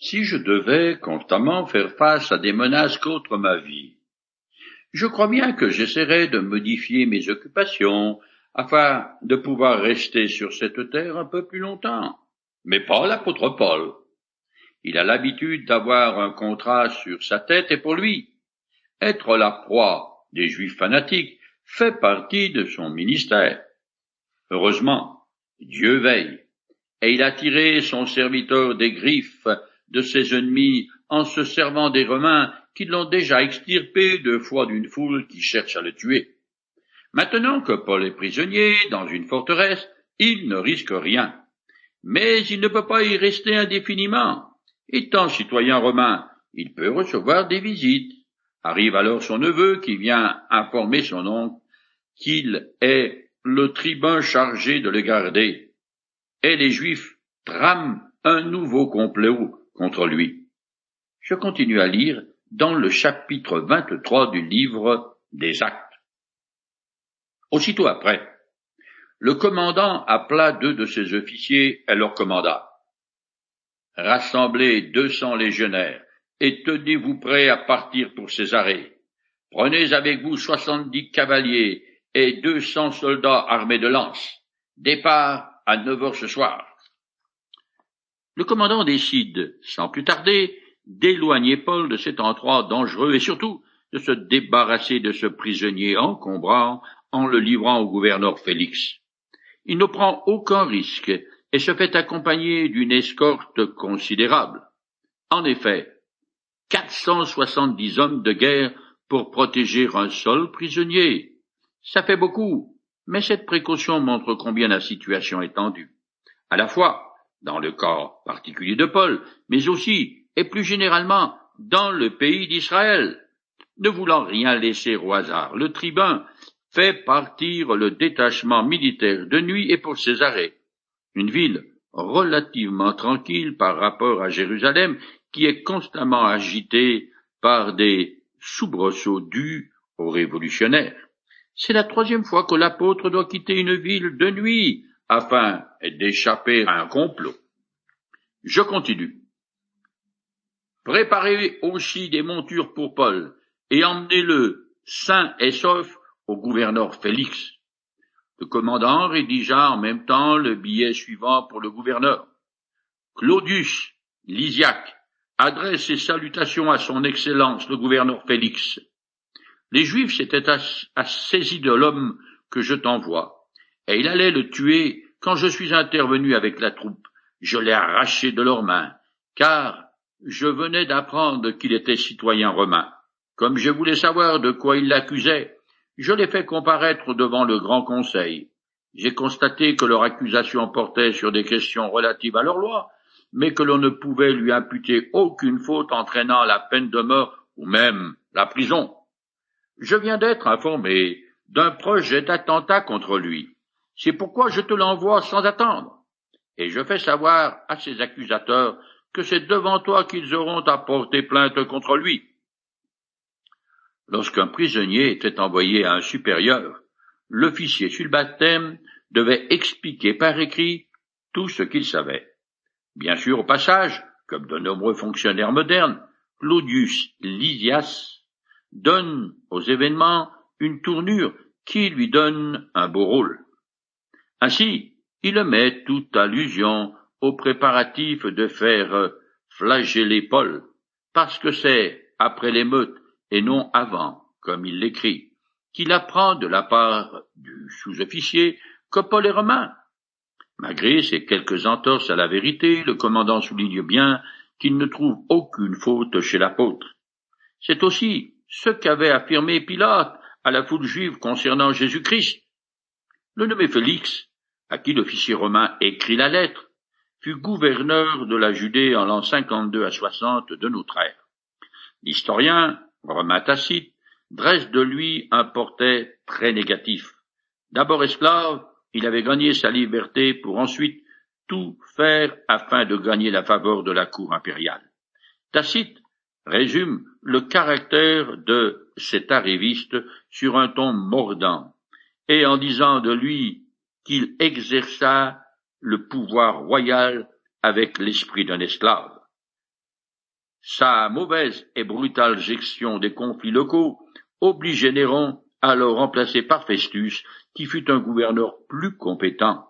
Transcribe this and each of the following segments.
Si je devais constamment faire face à des menaces contre ma vie, je crois bien que j'essaierais de modifier mes occupations afin de pouvoir rester sur cette terre un peu plus longtemps. Mais pas l'apôtre Paul. Il a l'habitude d'avoir un contrat sur sa tête et pour lui, être la proie des juifs fanatiques fait partie de son ministère. Heureusement, Dieu veille, et il a tiré son serviteur des griffes de ses ennemis en se servant des Romains qui l'ont déjà extirpé deux fois d'une foule qui cherche à le tuer. Maintenant que Paul est prisonnier dans une forteresse, il ne risque rien. Mais il ne peut pas y rester indéfiniment. Étant citoyen romain, il peut recevoir des visites. Arrive alors son neveu qui vient informer son oncle qu'il est le tribun chargé de le garder. Et les Juifs trament un nouveau complot contre lui. Je continue à lire dans le chapitre 23 du livre des Actes. Aussitôt après, le commandant appela deux de ses officiers et leur commanda. Rassemblez deux cents légionnaires et tenez-vous prêts à partir pour Césarée. Prenez avec vous soixante-dix cavaliers et deux cents soldats armés de lances. Départ à neuf heures ce soir. Le commandant décide, sans plus tarder, d'éloigner Paul de cet endroit dangereux et surtout de se débarrasser de ce prisonnier encombrant en le livrant au gouverneur Félix. Il ne prend aucun risque et se fait accompagner d'une escorte considérable. En effet, 470 hommes de guerre pour protéger un seul prisonnier. Ça fait beaucoup, mais cette précaution montre combien la situation est tendue. À la fois, dans le cas particulier de Paul, mais aussi, et plus généralement, dans le pays d'Israël. Ne voulant rien laisser au hasard, le tribun fait partir le détachement militaire de nuit et pour Césarée, une ville relativement tranquille par rapport à Jérusalem, qui est constamment agitée par des soubresauts dus aux révolutionnaires. C'est la troisième fois que l'apôtre doit quitter une ville de nuit afin d'échapper à un complot. Je continue. Préparez aussi des montures pour Paul et emmenez-le sain et sauf au gouverneur Félix. Le commandant rédigea en même temps le billet suivant pour le gouverneur. Claudius Lysiaque adresse ses salutations à son Excellence le gouverneur Félix. Les Juifs s'étaient assaisis de l'homme que je t'envoie, et il allait le tuer quand je suis intervenu avec la troupe. Je l'ai arraché de leurs mains, car je venais d'apprendre qu'il était citoyen romain. Comme je voulais savoir de quoi il l'accusait, je l'ai fait comparaître devant le Grand Conseil. J'ai constaté que leur accusation portait sur des questions relatives à leur loi, mais que l'on ne pouvait lui imputer aucune faute entraînant la peine de mort ou même la prison. Je viens d'être informé d'un projet d'attentat contre lui. C'est pourquoi je te l'envoie sans attendre. Et je fais savoir à ses accusateurs que c'est devant toi qu'ils auront à porter plainte contre lui. Lorsqu'un prisonnier était envoyé à un supérieur, l'officier sur devait expliquer par écrit tout ce qu'il savait. Bien sûr, au passage, comme de nombreux fonctionnaires modernes, Claudius Lysias donne aux événements une tournure qui lui donne un beau rôle. Ainsi, il met toute allusion aux préparatifs de faire flageller Paul, parce que c'est, après l'émeute, et non avant, comme il l'écrit, qu'il apprend de la part du sous-officier que Paul est romain. Malgré ces quelques entorses à la vérité, le commandant souligne bien qu'il ne trouve aucune faute chez l'apôtre. C'est aussi ce qu'avait affirmé Pilate à la foule juive concernant Jésus-Christ. Le nommé Félix, à qui l'officier romain écrit la lettre, fut gouverneur de la Judée en l'an 52 à 60 de notre ère. L'historien Romain Tacite dresse de lui un portrait très négatif. D'abord esclave, il avait gagné sa liberté pour ensuite tout faire afin de gagner la faveur de la cour impériale. Tacite résume le caractère de cet arriviste sur un ton mordant, et en disant de lui qu'il exerça le pouvoir royal avec l'esprit d'un esclave. Sa mauvaise et brutale gestion des conflits locaux obligeait Néron à le remplacer par Festus, qui fut un gouverneur plus compétent.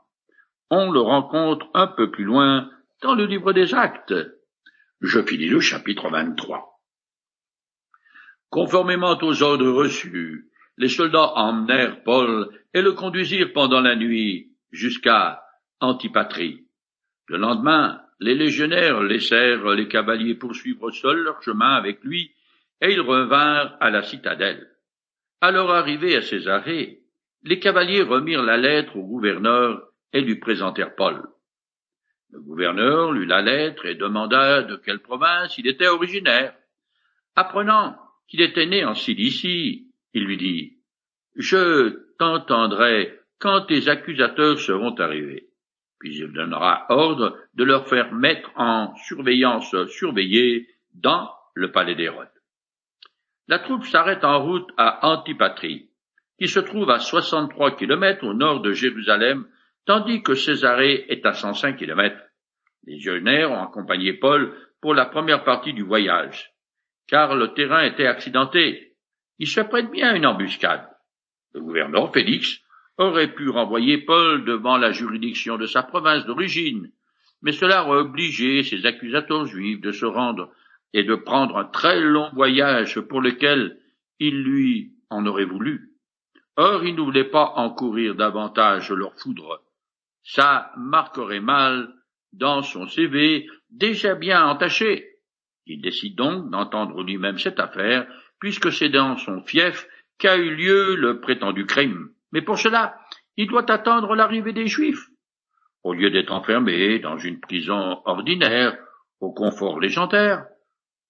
On le rencontre un peu plus loin dans le livre des Actes. Je finis le chapitre 23. Conformément aux ordres reçus, les soldats emmenèrent Paul et le conduisirent pendant la nuit jusqu'à Antipatrie. Le lendemain, les légionnaires laissèrent les cavaliers poursuivre seuls leur chemin avec lui, et ils revinrent à la citadelle. Alors arrivés à Césarée, les cavaliers remirent la lettre au gouverneur et lui présentèrent Paul. Le gouverneur lut la lettre et demanda de quelle province il était originaire. Apprenant qu'il était né en Cilicie, il lui dit, Je t'entendrai quand tes accusateurs seront arrivés. Puis il donnera ordre de leur faire mettre en surveillance surveillée dans le palais d'Hérode. La troupe s'arrête en route à Antipatrie, qui se trouve à 63 kilomètres au nord de Jérusalem, tandis que Césarée est à 105 kilomètres. Les légionnaires ont accompagné Paul pour la première partie du voyage, car le terrain était accidenté. Il se prête bien à une embuscade. Le gouverneur Félix aurait pu renvoyer Paul devant la juridiction de sa province d'origine, mais cela aurait obligé ses accusateurs juifs de se rendre et de prendre un très long voyage pour lequel il lui en aurait voulu. Or, il ne voulait pas encourir davantage leur foudre. Ça marquerait mal dans son CV déjà bien entaché. Il décide donc d'entendre lui-même cette affaire, puisque c'est dans son fief qu'a eu lieu le prétendu crime. Mais pour cela, il doit attendre l'arrivée des Juifs. Au lieu d'être enfermé dans une prison ordinaire, au confort légendaire,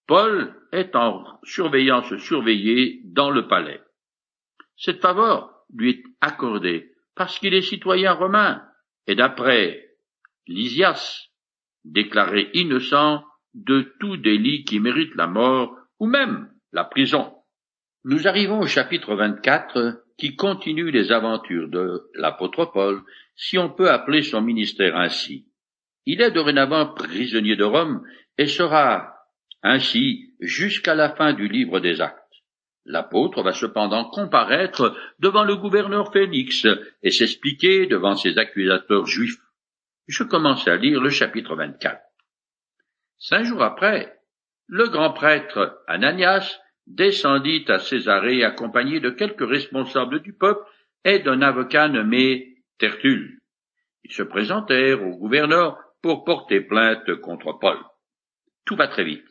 Paul est en surveillance surveillée dans le palais. Cette faveur lui est accordée parce qu'il est citoyen romain et d'après Lysias, déclaré innocent de tout délit qui mérite la mort ou même la prison. Nous arrivons au chapitre 24 qui continue les aventures de l'apôtre Paul, si on peut appeler son ministère ainsi. Il est dorénavant prisonnier de Rome et sera ainsi jusqu'à la fin du livre des actes. L'apôtre va cependant comparaître devant le gouverneur Félix et s'expliquer devant ses accusateurs juifs. Je commence à lire le chapitre 24. Cinq jours après, le grand prêtre Ananias descendit à Césarée accompagné de quelques responsables du peuple et d'un avocat nommé Tertulle. Ils se présentèrent au gouverneur pour porter plainte contre Paul. Tout va très vite.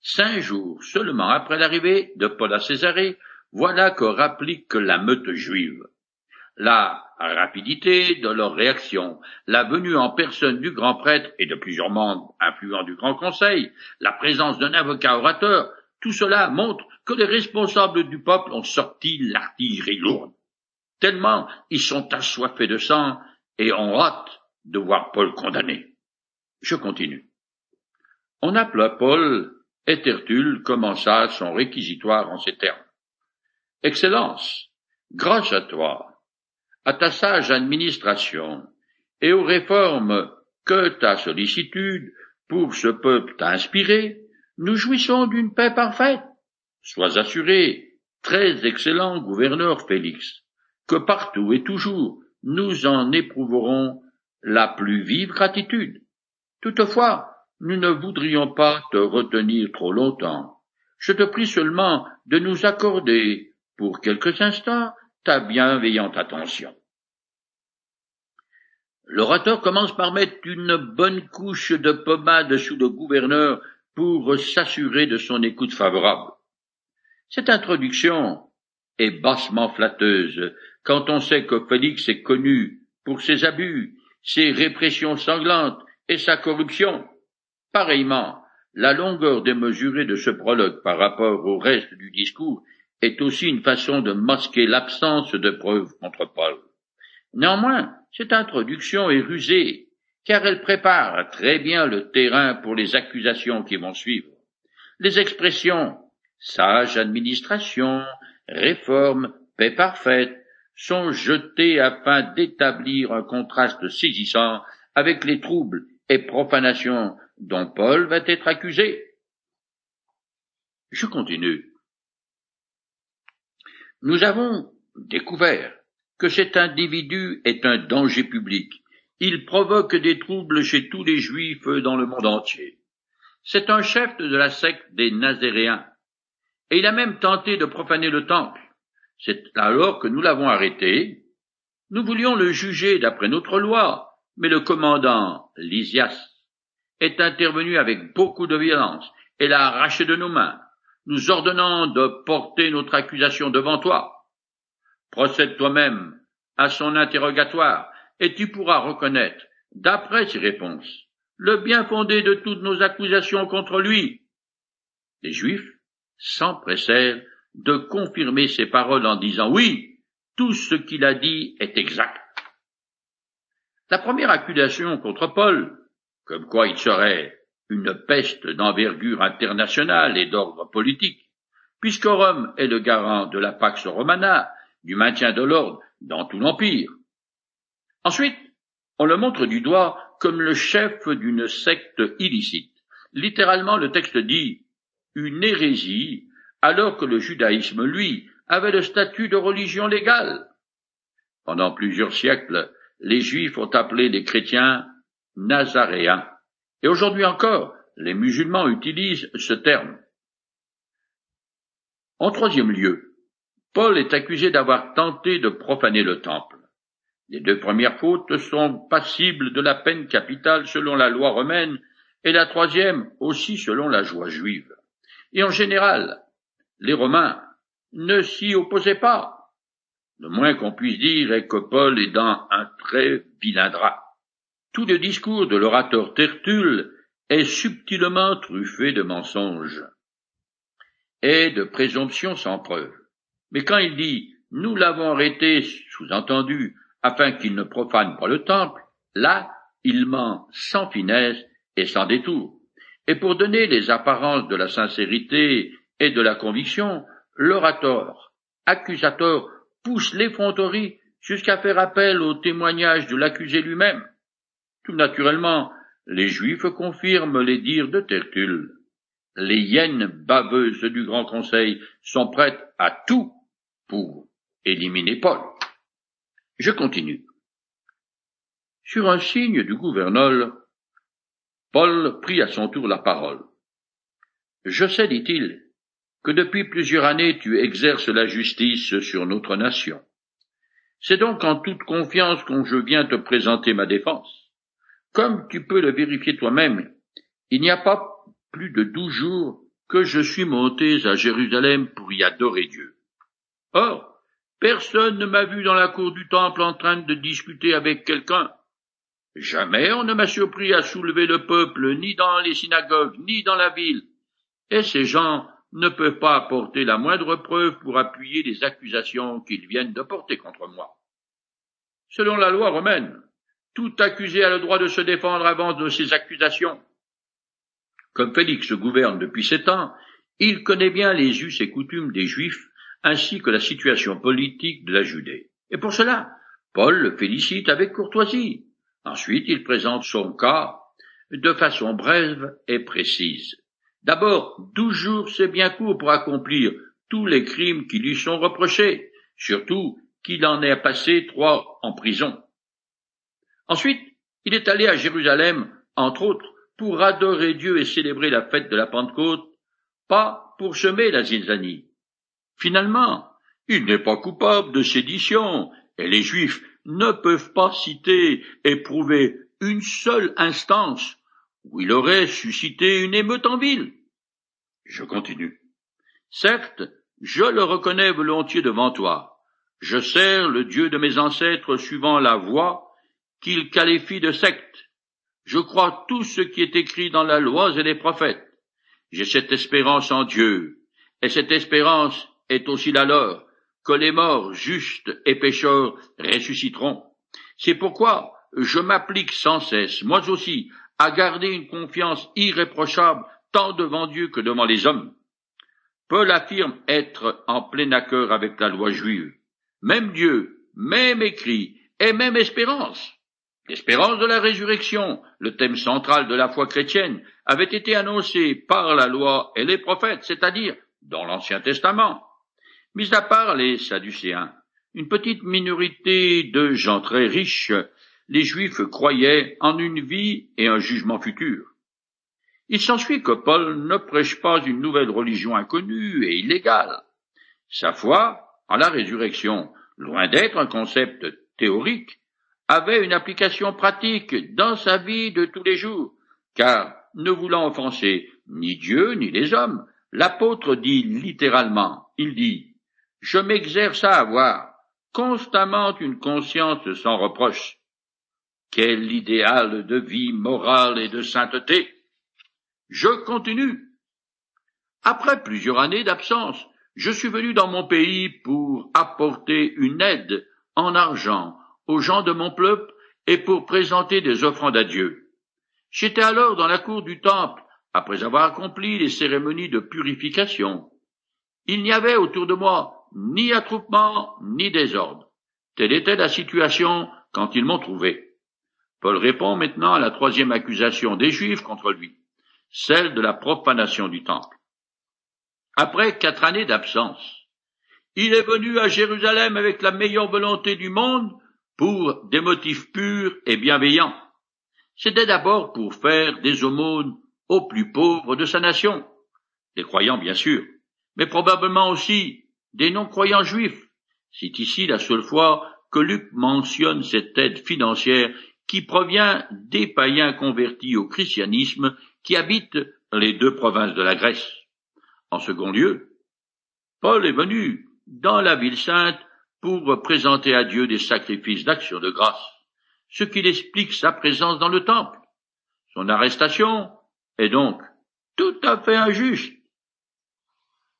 Cinq jours seulement après l'arrivée de Paul à Césarée, voilà que rapplique la meute juive. La rapidité de leur réaction, la venue en personne du grand prêtre et de plusieurs membres influents du grand conseil, la présence d'un avocat orateur, tout cela montre que les responsables du peuple ont sorti l'artillerie lourde, tellement ils sont assoiffés de sang et ont hâte de voir Paul condamné. Je continue. On appela Paul et Tertulle commença son réquisitoire en ces termes. Excellence, grâce à toi, ta sage administration et aux réformes que ta sollicitude pour ce peuple t'a inspiré, nous jouissons d'une paix parfaite. Sois assuré, très excellent gouverneur Félix, que partout et toujours nous en éprouverons la plus vive gratitude. Toutefois, nous ne voudrions pas te retenir trop longtemps. Je te prie seulement de nous accorder, pour quelques instants, ta bienveillante attention. L'orateur commence par mettre une bonne couche de pommade sous le gouverneur pour s'assurer de son écoute favorable. Cette introduction est bassement flatteuse quand on sait que Félix est connu pour ses abus, ses répressions sanglantes et sa corruption. Pareillement, la longueur démesurée de ce prologue par rapport au reste du discours est aussi une façon de masquer l'absence de preuves contre Paul. Néanmoins, cette introduction est rusée car elle prépare très bien le terrain pour les accusations qui vont suivre. Les expressions sage administration, réforme, paix parfaite sont jetées afin d'établir un contraste saisissant avec les troubles et profanations dont Paul va être accusé. Je continue. Nous avons découvert que cet individu est un danger public. Il provoque des troubles chez tous les juifs dans le monde entier. C'est un chef de la secte des Nazéréens. Et il a même tenté de profaner le temple. C'est alors que nous l'avons arrêté. Nous voulions le juger d'après notre loi, mais le commandant Lysias est intervenu avec beaucoup de violence et l'a arraché de nos mains, nous ordonnant de porter notre accusation devant toi. Procède toi-même à son interrogatoire, et tu pourras reconnaître, d'après ses réponses, le bien fondé de toutes nos accusations contre lui. Les Juifs s'empressèrent de confirmer ses paroles en disant oui, tout ce qu'il a dit est exact. La première accusation contre Paul, comme quoi il serait une peste d'envergure internationale et d'ordre politique, puisque Rome est le garant de la Pax Romana, du maintien de l'ordre dans tout l'Empire. Ensuite, on le montre du doigt comme le chef d'une secte illicite. Littéralement, le texte dit une hérésie, alors que le judaïsme, lui, avait le statut de religion légale. Pendant plusieurs siècles, les Juifs ont appelé les chrétiens nazaréens. Et aujourd'hui encore, les musulmans utilisent ce terme. En troisième lieu, Paul est accusé d'avoir tenté de profaner le temple. Les deux premières fautes sont passibles de la peine capitale selon la loi romaine et la troisième aussi selon la joie juive. Et en général, les Romains ne s'y opposaient pas. Le moins qu'on puisse dire est que Paul est dans un très vilain drap. Tout le discours de l'orateur Tertulle est subtilement truffé de mensonges et de présomptions sans preuve. Mais quand il dit nous l'avons arrêté, sous-entendu, afin qu'il ne profane pas le temple, là, il ment sans finesse et sans détour. Et pour donner les apparences de la sincérité et de la conviction, l'orateur, accusateur, pousse l'effronterie jusqu'à faire appel au témoignage de l'accusé lui-même. Tout naturellement, les Juifs confirment les dires de Tertulle. Les hyènes baveuses du Grand Conseil sont prêtes à tout pour éliminer Paul. Je continue. Sur un signe du gouverneur, Paul prit à son tour la parole. Je sais, dit-il, que depuis plusieurs années tu exerces la justice sur notre nation. C'est donc en toute confiance que je viens te présenter ma défense. Comme tu peux le vérifier toi-même, il n'y a pas plus de douze jours que je suis monté à Jérusalem pour y adorer Dieu. Or, personne ne m'a vu dans la cour du temple en train de discuter avec quelqu'un. Jamais on ne m'a surpris à soulever le peuple, ni dans les synagogues, ni dans la ville. Et ces gens ne peuvent pas apporter la moindre preuve pour appuyer les accusations qu'ils viennent de porter contre moi. Selon la loi romaine, tout accusé a le droit de se défendre avant de ses accusations. Comme Félix gouverne depuis sept ans, il connaît bien les us et coutumes des Juifs ainsi que la situation politique de la Judée. Et pour cela, Paul le félicite avec courtoisie. Ensuite, il présente son cas de façon brève et précise. D'abord, douze jours c'est bien court pour accomplir tous les crimes qui lui sont reprochés, surtout qu'il en ait passé trois en prison. Ensuite, il est allé à Jérusalem, entre autres, pour adorer Dieu et célébrer la fête de la Pentecôte, pas pour semer la zizanie. Finalement, il n'est pas coupable de sédition, et les Juifs ne peuvent pas citer et prouver une seule instance où il aurait suscité une émeute en ville. Je continue. Certes, je le reconnais volontiers devant toi. Je sers le Dieu de mes ancêtres suivant la voie qu'il qualifie de secte. Je crois tout ce qui est écrit dans la loi et les prophètes. J'ai cette espérance en Dieu, et cette espérance est aussi la leur, que les morts justes et pécheurs ressusciteront. C'est pourquoi je m'applique sans cesse, moi aussi, à garder une confiance irréprochable tant devant Dieu que devant les hommes. Paul affirme être en plein accord avec la loi juive. Même Dieu, même écrit et même espérance. L'espérance de la résurrection, le thème central de la foi chrétienne, avait été annoncé par la loi et les prophètes, c'est-à-dire dans l'Ancien Testament. Mis à part les Sadducéens, une petite minorité de gens très riches, les Juifs croyaient en une vie et un jugement futur. Il s'ensuit que Paul ne prêche pas une nouvelle religion inconnue et illégale. Sa foi en la résurrection, loin d'être un concept théorique, avait une application pratique dans sa vie de tous les jours, car, ne voulant offenser ni Dieu ni les hommes, l'apôtre dit littéralement, il dit, Je m'exerce à avoir constamment une conscience sans reproche. Quel idéal de vie morale et de sainteté. Je continue. Après plusieurs années d'absence, je suis venu dans mon pays pour apporter une aide en argent aux gens de mon peuple et pour présenter des offrandes à Dieu. J'étais alors dans la cour du temple, après avoir accompli les cérémonies de purification. Il n'y avait autour de moi ni attroupement ni désordre. Telle était la situation quand ils m'ont trouvé. Paul répond maintenant à la troisième accusation des Juifs contre lui, celle de la profanation du temple. Après quatre années d'absence, il est venu à Jérusalem avec la meilleure volonté du monde pour des motifs purs et bienveillants. C'était d'abord pour faire des aumônes aux plus pauvres de sa nation, des croyants bien sûr, mais probablement aussi des non-croyants juifs. C'est ici la seule fois que Luc mentionne cette aide financière qui provient des païens convertis au christianisme qui habitent les deux provinces de la Grèce. En second lieu, Paul est venu dans la ville sainte pour présenter à Dieu des sacrifices d'action de grâce, ce qui explique sa présence dans le temple. Son arrestation est donc tout à fait injuste.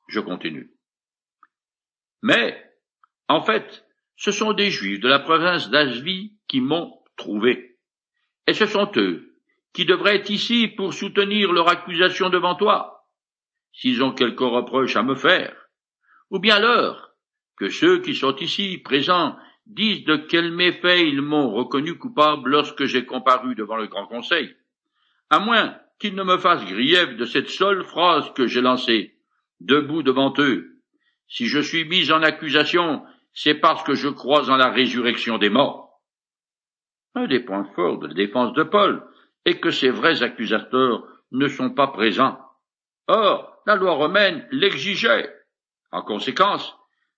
Je continue. Mais, en fait, ce sont des Juifs de la province d'Asvie qui m'ont trouvé. Et ce sont eux qui devraient être ici pour soutenir leur accusation devant toi, s'ils ont quelque reproche à me faire, ou bien leur, que ceux qui sont ici présents disent de quel méfait ils m'ont reconnu coupable lorsque j'ai comparu devant le grand conseil, à moins qu'ils ne me fassent grief de cette seule phrase que j'ai lancée, debout devant eux. Si je suis mis en accusation, c'est parce que je crois en la résurrection des morts. Un des points forts de la défense de Paul est que ces vrais accusateurs ne sont pas présents. Or, la loi romaine l'exigeait. En conséquence,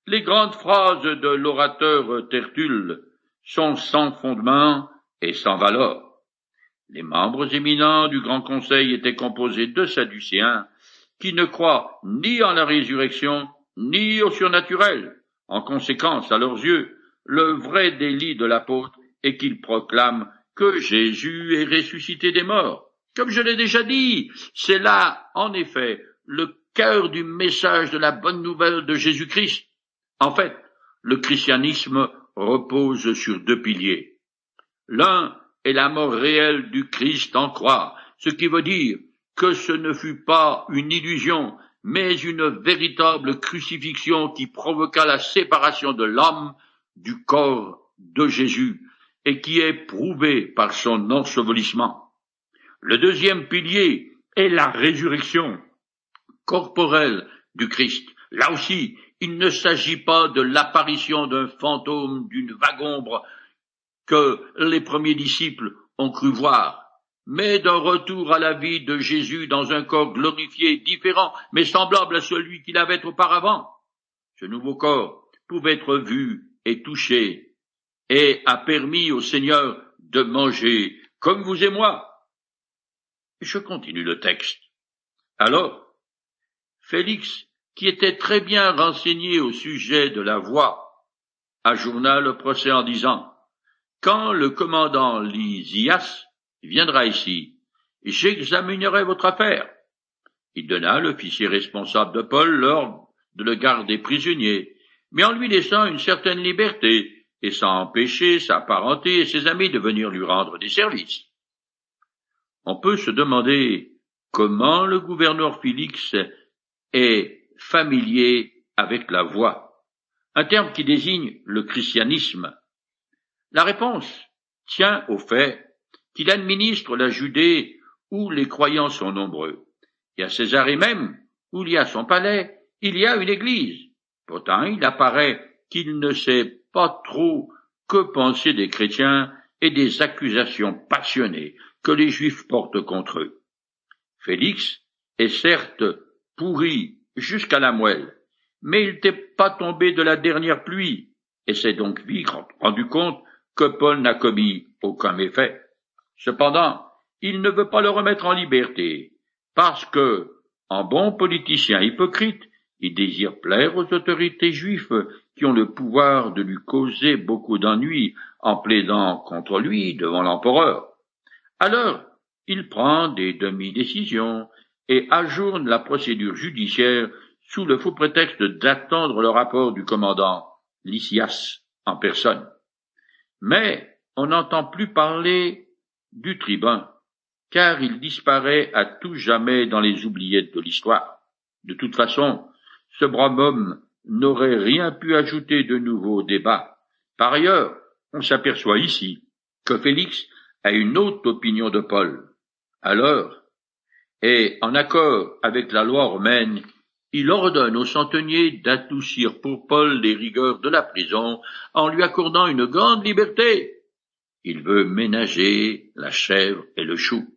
les grandes phrases de l'orateur Tertulle sont sans fondement et sans valeur. Les membres éminents du Grand Conseil étaient composés de Sadducéens qui ne croient ni en la résurrection ni au surnaturel. En conséquence, à leurs yeux, le vrai délit de l'apôtre est qu'il proclame que Jésus est ressuscité des morts. Comme je l'ai déjà dit, c'est là, en effet, le cœur du message de la bonne nouvelle de Jésus-Christ. En fait, le christianisme repose sur deux piliers. L'un est la mort réelle du Christ en croix, ce qui veut dire que ce ne fut pas une illusion, mais une véritable crucifixion qui provoqua la séparation de l'homme du corps de Jésus et qui est prouvée par son ensevelissement. Le deuxième pilier est la résurrection corporelle du Christ. Là aussi, il ne s'agit pas de l'apparition d'un fantôme, d'une vague ombre que les premiers disciples ont cru voir, mais d'un retour à la vie de Jésus dans un corps glorifié, différent, mais semblable à celui qu'il avait auparavant. Ce nouveau corps pouvait être vu et touché, et a permis au Seigneur de manger comme vous et moi. Je continue le texte. Alors, Félix qui était très bien renseigné au sujet de la voix, ajourna le procès en disant Quand le commandant Lysias viendra ici, j'examinerai votre affaire. Il donna l'officier responsable de Paul l'ordre de le garder prisonnier, mais en lui laissant une certaine liberté, et sans empêcher sa parenté et ses amis de venir lui rendre des services. On peut se demander comment le gouverneur Félix est familier avec la voix, un terme qui désigne le christianisme. La réponse tient au fait qu'il administre la Judée où les croyants sont nombreux. Et à Césarée même, où il y a son palais, il y a une église. Pourtant, il apparaît qu'il ne sait pas trop que penser des chrétiens et des accusations passionnées que les juifs portent contre eux. Félix est certes pourri jusqu'à la moelle, mais il n'était pas tombé de la dernière pluie, et s'est donc vite rendu compte que Paul n'a commis aucun méfait. Cependant, il ne veut pas le remettre en liberté, parce que, en bon politicien hypocrite, il désire plaire aux autorités juives qui ont le pouvoir de lui causer beaucoup d'ennuis en plaidant contre lui devant l'empereur. Alors, il prend des demi-décisions et ajourne la procédure judiciaire sous le faux prétexte d'attendre le rapport du commandant Lysias en personne. Mais on n'entend plus parler du tribun, car il disparaît à tout jamais dans les oubliettes de l'histoire. De toute façon, ce brave homme n'aurait rien pu ajouter de nouveau au débat. Par ailleurs, on s'aperçoit ici que Félix a une autre opinion de Paul. Alors, et en accord avec la loi romaine, il ordonne au centenier d'adoucir pour Paul les rigueurs de la prison en lui accordant une grande liberté. Il veut ménager la chèvre et le chou.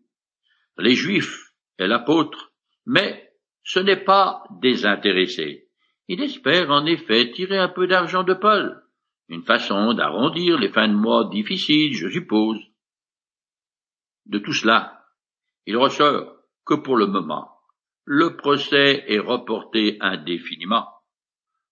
Les Juifs et l'apôtre, mais ce n'est pas désintéressé. Il espère en effet tirer un peu d'argent de Paul. Une façon d'arrondir les fins de mois difficiles, je suppose. De tout cela, il ressort que pour le moment, le procès est reporté indéfiniment.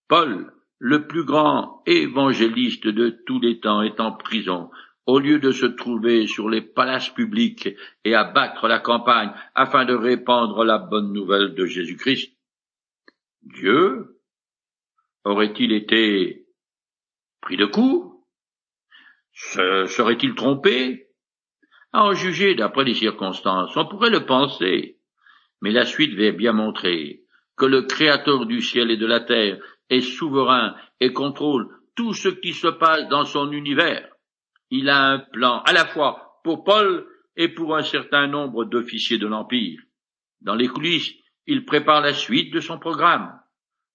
Paul, le plus grand évangéliste de tous les temps, est en prison, au lieu de se trouver sur les palaces publics et à battre la campagne afin de répandre la bonne nouvelle de Jésus-Christ. Dieu aurait-il été pris de coup Se serait-il trompé? À en juger d'après les circonstances, on pourrait le penser, mais la suite va bien montrer que le Créateur du ciel et de la terre est souverain et contrôle tout ce qui se passe dans son univers. Il a un plan à la fois pour Paul et pour un certain nombre d'officiers de l'Empire. Dans les coulisses, il prépare la suite de son programme.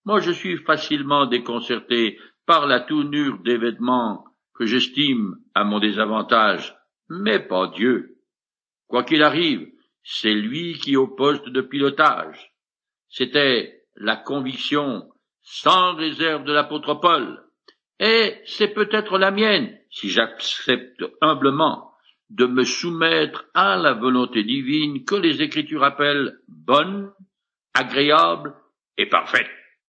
Moi, je suis facilement déconcerté par la tournure des vêtements que j'estime à mon désavantage, mais pas Dieu. Quoi qu'il arrive, c'est lui qui est au poste de pilotage. C'était la conviction sans réserve de l'apôtre Paul. Et c'est peut-être la mienne, si j'accepte humblement de me soumettre à la volonté divine que les Écritures appellent bonne, agréable et parfaite.